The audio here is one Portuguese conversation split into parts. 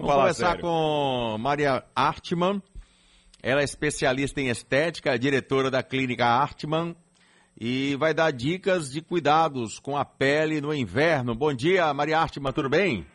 Vamos conversar sério. com Maria Artman. Ela é especialista em estética, diretora da clínica Artman e vai dar dicas de cuidados com a pele no inverno. Bom dia, Maria Artman, tudo bem?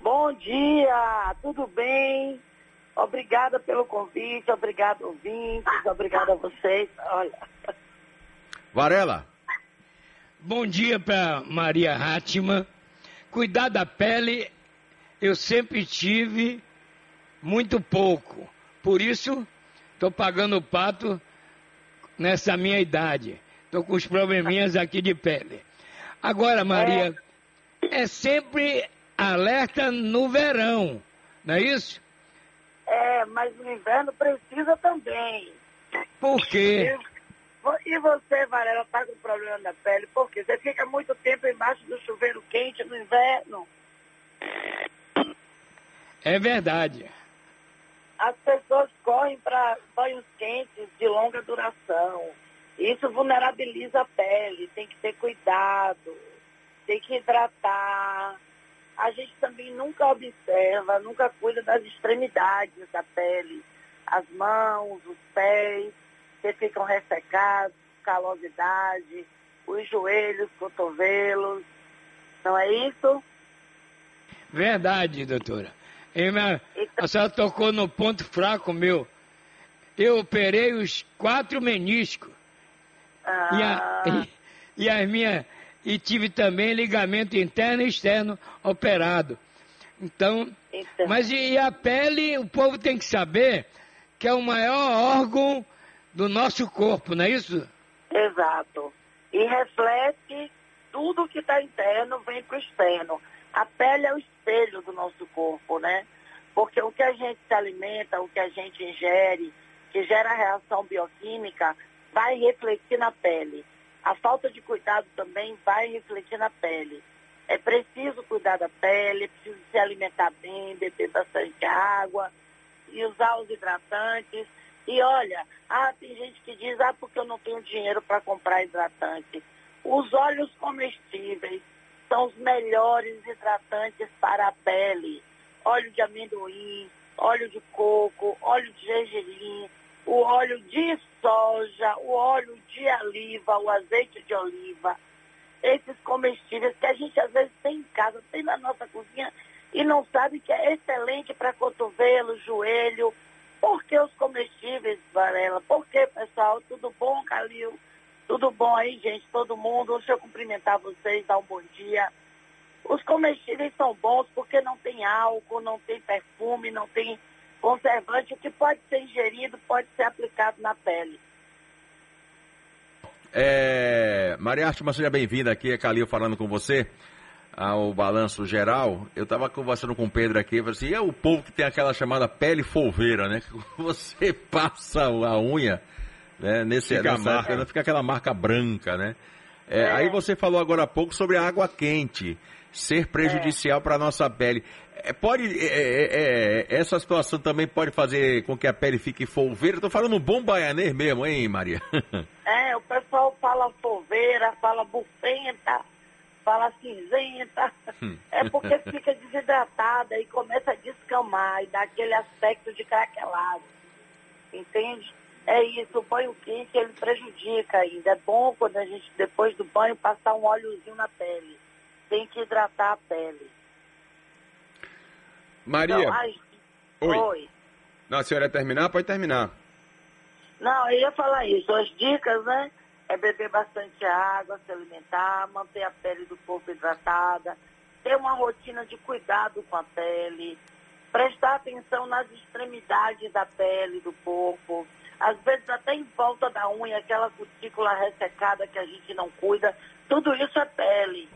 Bom dia, tudo bem? Obrigada pelo convite, obrigado ouvintes, obrigada a vocês. Olha. Varela. Bom dia para Maria Hatman. Cuidar da pele eu sempre tive muito pouco. Por isso, estou pagando o pato nessa minha idade. Estou com os probleminhas aqui de pele. Agora, Maria, é, é sempre alerta no verão, não é isso? É, mas no inverno precisa também. Por quê? E você, Varela, está com problema na pele? Por quê? Você fica muito tempo embaixo do chuveiro quente no inverno. É verdade. As pessoas correm para banhos quentes de longa duração. Isso vulnerabiliza a pele, tem que ter cuidado, tem que hidratar. A gente também nunca observa, nunca cuida das extremidades da pele. As mãos, os pés, que ficam ressecados, calosidade, os joelhos, cotovelos. Não é isso? Verdade, doutora. Minha, a senhora tocou no ponto fraco meu. Eu operei os quatro meniscos. Ah. E, a, e, e as minhas. E tive também ligamento interno e externo operado. Então, então. mas e, a pele, o povo tem que saber que é o maior órgão do nosso corpo, não é isso? Exato. E reflete tudo que está interno vem para o externo. A pele é o espelho do nosso corpo, né? Porque o que a gente se alimenta, o que a gente ingere, que gera reação bioquímica, vai refletir na pele. A falta de cuidado também vai refletir na pele. É preciso cuidar da pele, é preciso se alimentar bem, beber bastante água e usar os hidratantes. E olha, ah, tem gente que diz, ah, porque eu não tenho dinheiro para comprar hidratante. Os óleos comestíveis, são os melhores hidratantes para a pele. Óleo de amendoim, óleo de coco, óleo de gergelim, o óleo de soja, o óleo de oliva, o azeite de oliva. Esses comestíveis que a gente às vezes tem em casa, tem na nossa cozinha e não sabe que é excelente para cotovelo, joelho. Por que os comestíveis, Varela? Por que, pessoal? Tudo bom, Calil? Tudo bom aí, gente? Todo mundo? Deixa eu cumprimentar vocês, dar um bom dia. Os comestíveis são bons porque não tem álcool, não tem perfume, não tem conservante. O que pode ser ingerido pode ser aplicado na pele. É, Maria Artima, seja bem-vinda aqui. É Calil falando com você ao Balanço Geral. Eu estava conversando com o Pedro aqui, falei assim, é o povo que tem aquela chamada pele folveira, né? Você passa a unha né? Nesse, fica nessa marca. época fica aquela marca branca, né? É, é. Aí você falou agora há pouco sobre a água quente ser prejudicial é. para a nossa pele. É, pode, é, é, essa situação também pode fazer com que a pele fique folveira. Estou falando bom baianês mesmo, hein, Maria? É, o pessoal fala folveira, fala bufenta, fala cinzenta. Hum. É porque fica desidratada e começa a descamar e dá aquele aspecto de craquelado. Entende? É isso, o banho quente ele prejudica ainda. É bom quando a gente, depois do banho, passar um óleozinho na pele. Tem que hidratar a pele. Maria. Então, Oi. Oi. Não, a senhora ia terminar? Pode terminar. Não, eu ia falar isso. As dicas, né? É beber bastante água, se alimentar, manter a pele do corpo hidratada, ter uma rotina de cuidado com a pele, prestar atenção nas extremidades da pele do corpo, às vezes até em volta da unha, aquela cutícula ressecada que a gente não cuida, tudo isso é pele.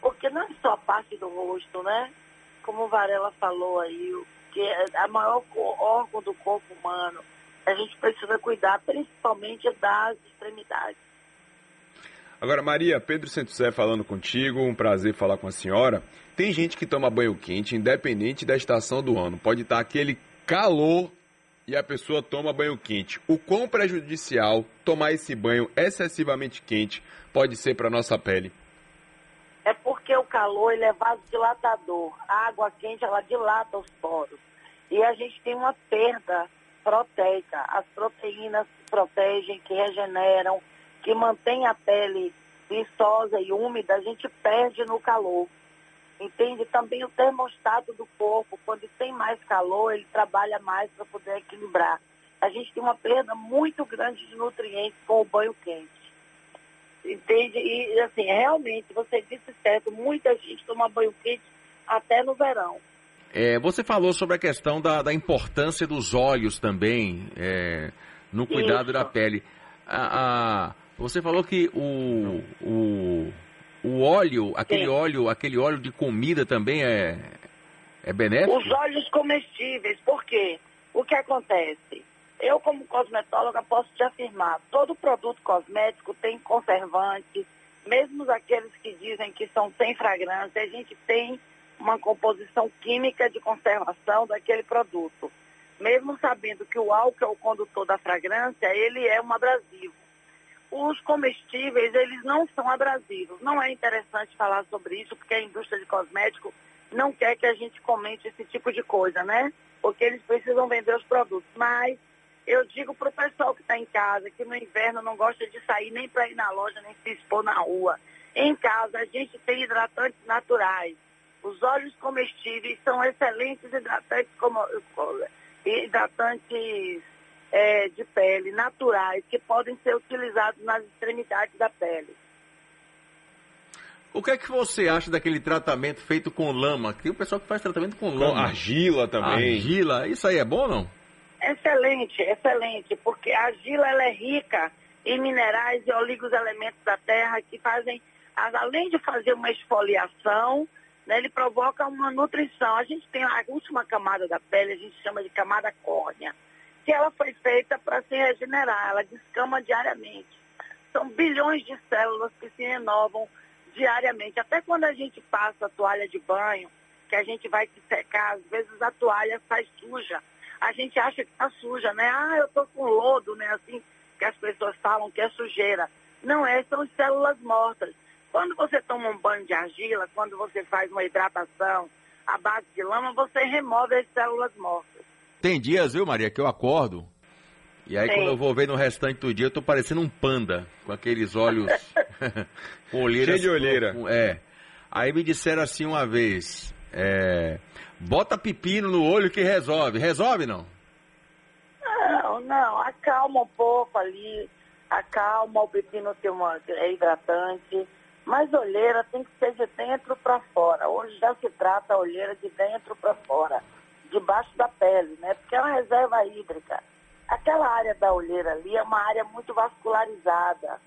Porque não é só parte do rosto, né? Como o Varela falou aí, que é a maior órgão do corpo humano. A gente precisa cuidar principalmente das extremidades. Agora, Maria, Pedro Santosé falando contigo, um prazer falar com a senhora. Tem gente que toma banho quente, independente da estação do ano. Pode estar aquele calor e a pessoa toma banho quente. O quão prejudicial tomar esse banho excessivamente quente pode ser para nossa pele? É porque o calor ele é vasodilatador. A água quente ela dilata os poros. E a gente tem uma perda proteica. As proteínas que protegem, que regeneram, que mantêm a pele viçosa e úmida, a gente perde no calor. Entende? Também o termostato do corpo, quando tem mais calor, ele trabalha mais para poder equilibrar. A gente tem uma perda muito grande de nutrientes com o banho quente. Entende? E assim, realmente, você disse certo, muita gente toma banho quente até no verão. É, você falou sobre a questão da, da importância dos óleos também é, no cuidado Isso. da pele. A, a, você falou que o, o, o óleo, aquele Sim. óleo, aquele óleo de comida também é, é benéfico? Os óleos comestíveis, por quê? O que acontece? Eu, como cosmetóloga, posso te afirmar, todo produto cosmético tem conservantes, mesmo aqueles que dizem que são sem fragrância, a gente tem uma composição química de conservação daquele produto. Mesmo sabendo que o álcool é o condutor da fragrância, ele é um abrasivo. Os comestíveis, eles não são abrasivos. Não é interessante falar sobre isso, porque a indústria de cosmético não quer que a gente comente esse tipo de coisa, né? Porque eles precisam vender os produtos. Mas eu digo para o pessoal que está em casa, que no inverno não gosta de sair nem para ir na loja, nem se expor na rua. Em casa, a gente tem hidratantes naturais os óleos comestíveis são excelentes hidratantes, como, hidratantes é, de pele naturais que podem ser utilizados nas extremidades da pele. O que é que você acha daquele tratamento feito com lama? Tem o pessoal que faz tratamento com lama. Com argila também. Argila, isso aí é bom ou não? Excelente, excelente, porque a argila ela é rica em minerais e oligos-elementos da terra que fazem, além de fazer uma esfoliação, né, ele provoca uma nutrição. A gente tem a última camada da pele, a gente chama de camada córnea, que ela foi feita para se regenerar, ela descama diariamente. São bilhões de células que se renovam diariamente. Até quando a gente passa a toalha de banho, que a gente vai se secar, às vezes a toalha sai suja. A gente acha que está suja, né? Ah, eu estou com lodo, né? Assim que as pessoas falam que é sujeira. Não é, são células mortas. Quando você toma um banho de argila, quando você faz uma hidratação à base de lama, você remove as células mortas. Tem dias, viu, Maria, que eu acordo e aí Sim. quando eu vou ver no restante do dia, eu tô parecendo um panda, com aqueles olhos com olheiras. Cheio de olheira. É. Aí me disseram assim uma vez, é, bota pepino no olho que resolve. Resolve não? Não, não, acalma um pouco ali, acalma, o pepino tem uma, é hidratante. Mas olheira tem que ser de dentro para fora. Hoje já se trata a olheira de dentro para fora, debaixo da pele, né? Porque é uma reserva hídrica. Aquela área da olheira ali é uma área muito vascularizada.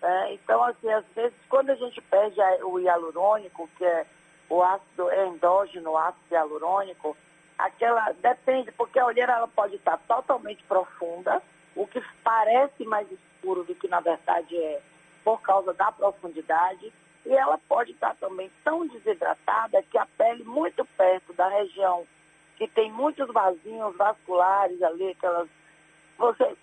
Né? Então, assim, às vezes, quando a gente perde o hialurônico, que é o ácido é endógeno, o ácido hialurônico, aquela depende, porque a olheira ela pode estar totalmente profunda, o que parece mais escuro do que na verdade é por causa da profundidade e ela pode estar também tão desidratada que a pele muito perto da região que tem muitos vasinhos vasculares ali, aquelas. Você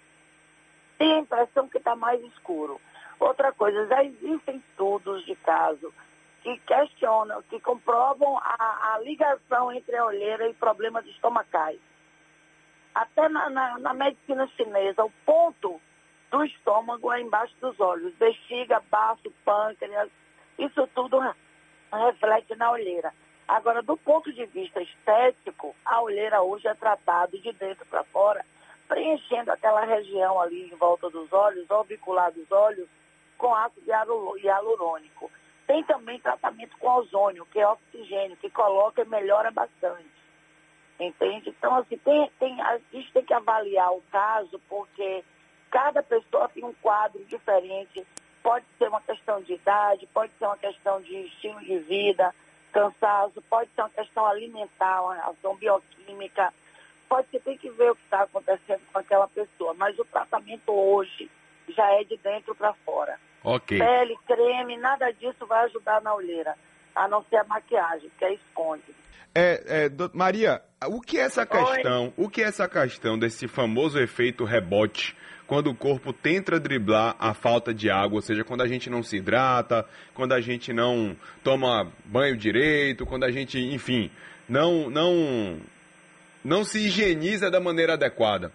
tem a impressão que está mais escuro. Outra coisa, já existem estudos de caso que questionam, que comprovam a, a ligação entre a olheira e problemas estomacais. Até na, na, na medicina chinesa, o ponto do estômago é embaixo dos olhos, bexiga, baço, pâncreas, isso tudo reflete na olheira. Agora, do ponto de vista estético, a olheira hoje é tratada de dentro para fora, preenchendo aquela região ali em volta dos olhos, orbicular dos olhos, com ácido hialurônico. Tem também tratamento com ozônio, que é oxigênio, que coloca e melhora bastante. Entende? Então, assim, tem, tem, a gente tem que avaliar o caso, porque Cada pessoa tem um quadro diferente. Pode ser uma questão de idade, pode ser uma questão de estilo de vida, cansaço, pode ser uma questão alimentar, uma ação bioquímica. Pode ser, tem que ver o que está acontecendo com aquela pessoa. Mas o tratamento hoje já é de dentro para fora. Ok. Pele, creme, nada disso vai ajudar na olheira. A não ser a maquiagem, que é esconde. É, é, Maria, o que é essa questão? Oi? O que é essa questão desse famoso efeito rebote? Quando o corpo tenta driblar a falta de água, ou seja, quando a gente não se hidrata, quando a gente não toma banho direito, quando a gente, enfim, não não não se higieniza da maneira adequada.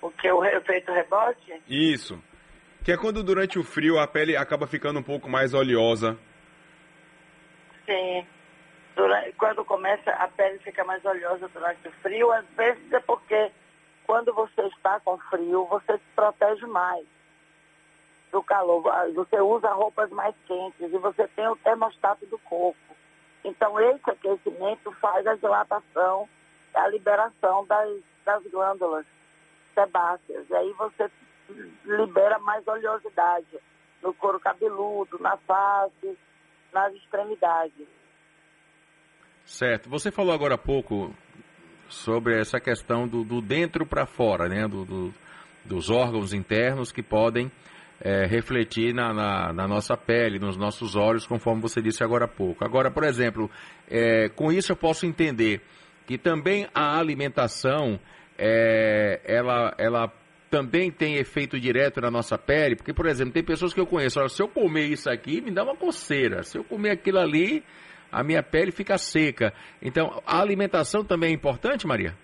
O que é o efeito rebote? Isso. Que é quando durante o frio a pele acaba ficando um pouco mais oleosa. Sim. Durante, quando começa a pele fica mais oleosa durante o frio, às vezes é porque quando você está com frio, você se protege mais do calor. Você usa roupas mais quentes e você tem o termostato do corpo. Então, esse aquecimento faz a dilatação, a liberação das, das glândulas sebáceas. E aí você libera mais oleosidade no couro cabeludo, na face, nas extremidades. Certo. Você falou agora há pouco sobre essa questão do, do dentro para fora, né? Do, do, dos órgãos internos que podem é, refletir na, na, na, nossa pele, nos nossos olhos, conforme você disse agora há pouco. Agora, por exemplo, é, com isso eu posso entender que também a alimentação é, ela, ela também tem efeito direto na nossa pele, porque, por exemplo, tem pessoas que eu conheço, olha, se eu comer isso aqui, me dá uma coceira, se eu comer aquilo ali, a minha pele fica seca. Então, a alimentação também é importante, Maria?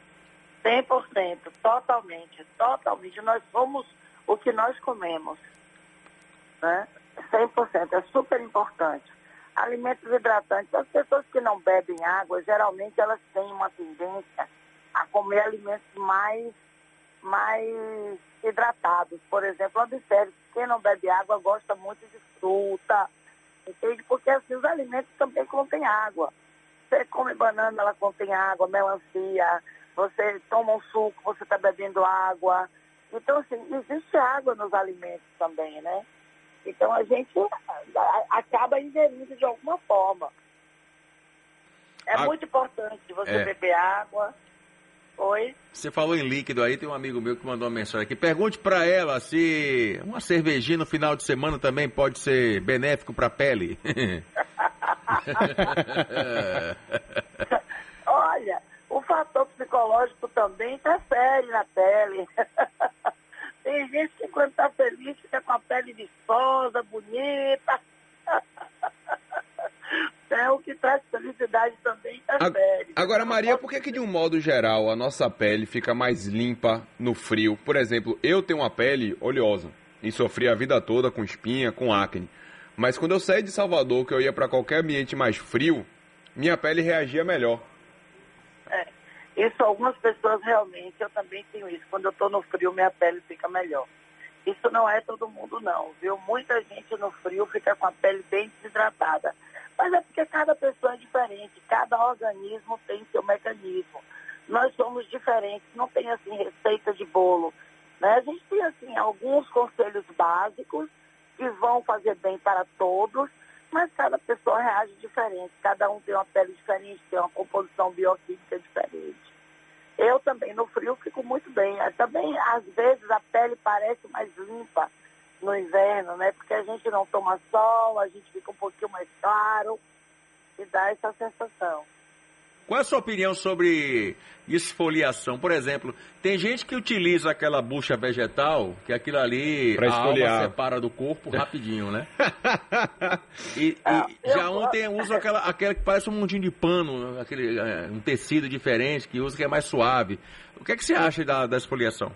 100%, totalmente, totalmente. Nós somos o que nós comemos, né? 100%, é super importante. Alimentos hidratantes, as pessoas que não bebem água, geralmente elas têm uma tendência a comer alimentos mais mais hidratados. Por exemplo, observe que quem não bebe água gosta muito de fruta, entende? Porque assim, os alimentos também contêm água. Você come banana, ela contém água, melancia, você toma um suco, você está bebendo água. Então, assim, existe água nos alimentos também, né? Então a gente acaba ingerindo de alguma forma. É a... muito importante você é. beber água. Oi? Você falou em líquido aí, tem um amigo meu que mandou uma mensagem aqui. Pergunte para ela se uma cervejinha no final de semana também pode ser benéfico para a pele. Olha, o fator psicológico também interfere na pele. tem gente que quando está feliz fica com a pele viçosa, bonita. Felicidade também interfere. Agora, Maria, por que, que de um modo geral a nossa pele fica mais limpa no frio? Por exemplo, eu tenho uma pele oleosa e sofri a vida toda com espinha, com acne. Mas quando eu saí de Salvador, que eu ia para qualquer ambiente mais frio, minha pele reagia melhor. É, isso algumas pessoas realmente, eu também tenho isso. Quando eu estou no frio, minha pele fica melhor. Isso não é todo mundo não, viu? Muita gente no frio fica com a pele bem desidratada. Mas é porque cada pessoa é diferente, cada organismo tem seu mecanismo. Nós somos diferentes, não tem assim receita de bolo. Né? A gente tem assim alguns conselhos básicos que vão fazer bem para todos, mas cada pessoa reage diferente, cada um tem uma pele diferente, tem uma composição bioquímica diferente. Eu também no frio fico muito bem. Também às vezes a pele parece mais limpa, no inverno, né? Porque a gente não toma sol, a gente fica um pouquinho mais claro e dá essa sensação. Qual é a sua opinião sobre esfoliação? Por exemplo, tem gente que utiliza aquela bucha vegetal, que aquilo ali pra a alma separa do corpo rapidinho, né? e, ah, e já ontem usa aquela, aquela que parece um montinho de pano, aquele, é, um tecido diferente que usa que é mais suave. O que, é que você acha da, da esfoliação?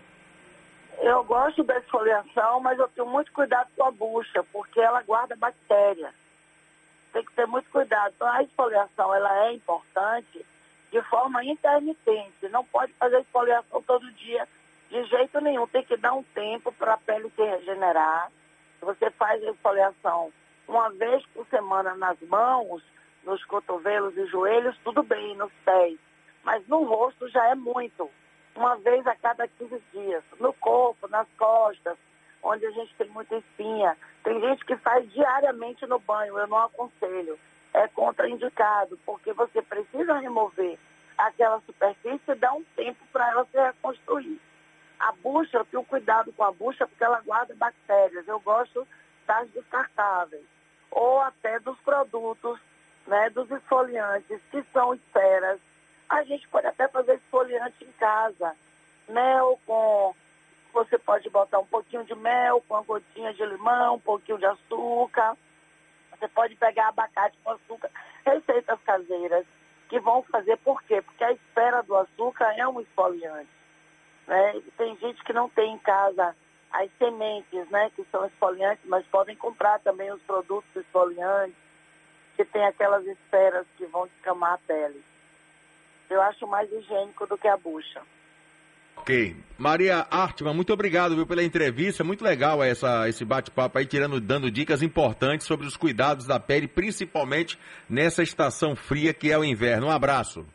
Eu gosto da esfoliação, mas eu tenho muito cuidado com a bucha, porque ela guarda bactérias. Tem que ter muito cuidado. Então, a esfoliação ela é importante de forma intermitente. Não pode fazer esfoliação todo dia de jeito nenhum. Tem que dar um tempo para a pele se regenerar. Você faz a esfoliação uma vez por semana nas mãos, nos cotovelos e joelhos, tudo bem, nos pés. Mas no rosto já é muito uma vez a cada 15 dias, no corpo, nas costas, onde a gente tem muita espinha. Tem gente que faz diariamente no banho, eu não aconselho. É contraindicado, porque você precisa remover aquela superfície e dar um tempo para ela se reconstruir. A bucha, eu tenho cuidado com a bucha porque ela guarda bactérias. Eu gosto das descartáveis. ou até dos produtos, né, dos esfoliantes, que são esferas. A gente pode até fazer esfoliante em casa. Mel com. Você pode botar um pouquinho de mel com uma gotinha de limão, um pouquinho de açúcar. Você pode pegar abacate com açúcar. Receitas caseiras que vão fazer por quê? Porque a esfera do açúcar é um esfoliante. Né? Tem gente que não tem em casa as sementes, né, que são esfoliantes, mas podem comprar também os produtos esfoliantes, que tem aquelas esferas que vão descamar a pele. Eu acho mais higiênico do que a bucha. Ok. Maria Artman, muito obrigado viu, pela entrevista. Muito legal essa, esse bate-papo aí, tirando, dando dicas importantes sobre os cuidados da pele, principalmente nessa estação fria que é o inverno. Um abraço.